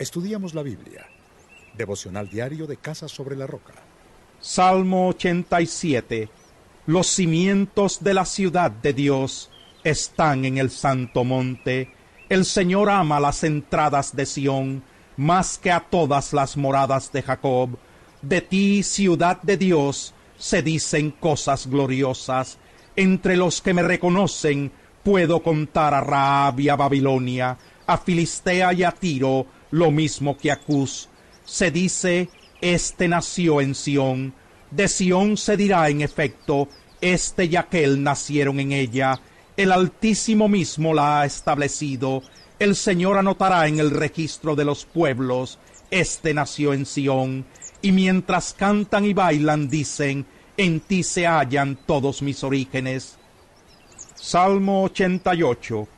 Estudiamos la Biblia. Devocional diario de Casa sobre la Roca. Salmo 87. Los cimientos de la ciudad de Dios están en el santo monte. El Señor ama las entradas de Sión más que a todas las moradas de Jacob. De ti, ciudad de Dios, se dicen cosas gloriosas. Entre los que me reconocen, puedo contar a Raab y a Babilonia, a Filistea y a Tiro, lo mismo que a Cus. Se dice, este nació en Sión. De Sión se dirá en efecto, este y aquel nacieron en ella. El Altísimo mismo la ha establecido. El Señor anotará en el registro de los pueblos, este nació en Sión. Y mientras cantan y bailan dicen, en ti se hallan todos mis orígenes. Salmo 88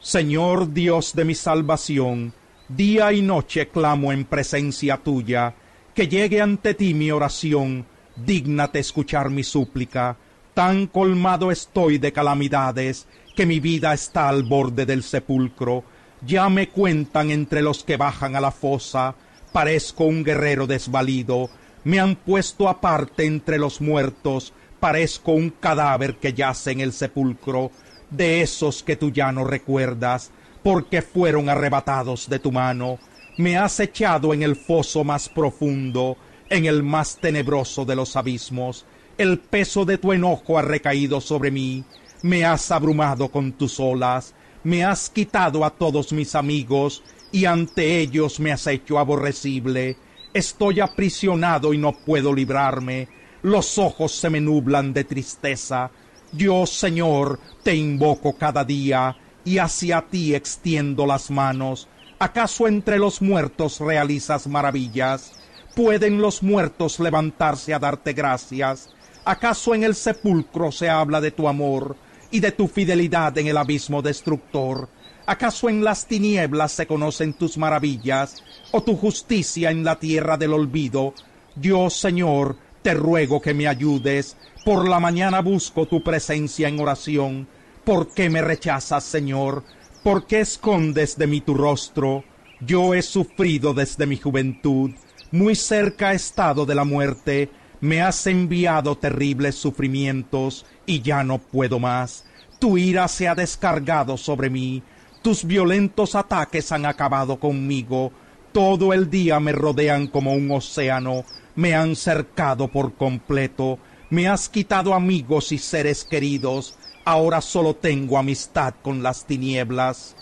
Señor Dios de mi salvación, día y noche clamo en presencia tuya, que llegue ante ti mi oración, dígnate escuchar mi súplica. Tan colmado estoy de calamidades, que mi vida está al borde del sepulcro. Ya me cuentan entre los que bajan a la fosa, parezco un guerrero desvalido, me han puesto aparte entre los muertos, parezco un cadáver que yace en el sepulcro, de esos que tú ya no recuerdas, porque fueron arrebatados de tu mano. Me has echado en el foso más profundo, en el más tenebroso de los abismos. El peso de tu enojo ha recaído sobre mí. Me has abrumado con tus olas. Me has quitado a todos mis amigos, y ante ellos me has hecho aborrecible. Estoy aprisionado y no puedo librarme. Los ojos se me nublan de tristeza. Yo, Señor, te invoco cada día y hacia ti extiendo las manos. ¿Acaso entre los muertos realizas maravillas? ¿Pueden los muertos levantarse a darte gracias? ¿Acaso en el sepulcro se habla de tu amor y de tu fidelidad en el abismo destructor? ¿Acaso en las tinieblas se conocen tus maravillas o tu justicia en la tierra del olvido? Yo, Señor, te ruego que me ayudes. Por la mañana busco tu presencia en oración. ¿Por qué me rechazas, Señor? ¿Por qué escondes de mí tu rostro? Yo he sufrido desde mi juventud. Muy cerca he estado de la muerte. Me has enviado terribles sufrimientos y ya no puedo más. Tu ira se ha descargado sobre mí. Tus violentos ataques han acabado conmigo. Todo el día me rodean como un océano me han cercado por completo, me has quitado amigos y seres queridos, ahora solo tengo amistad con las tinieblas.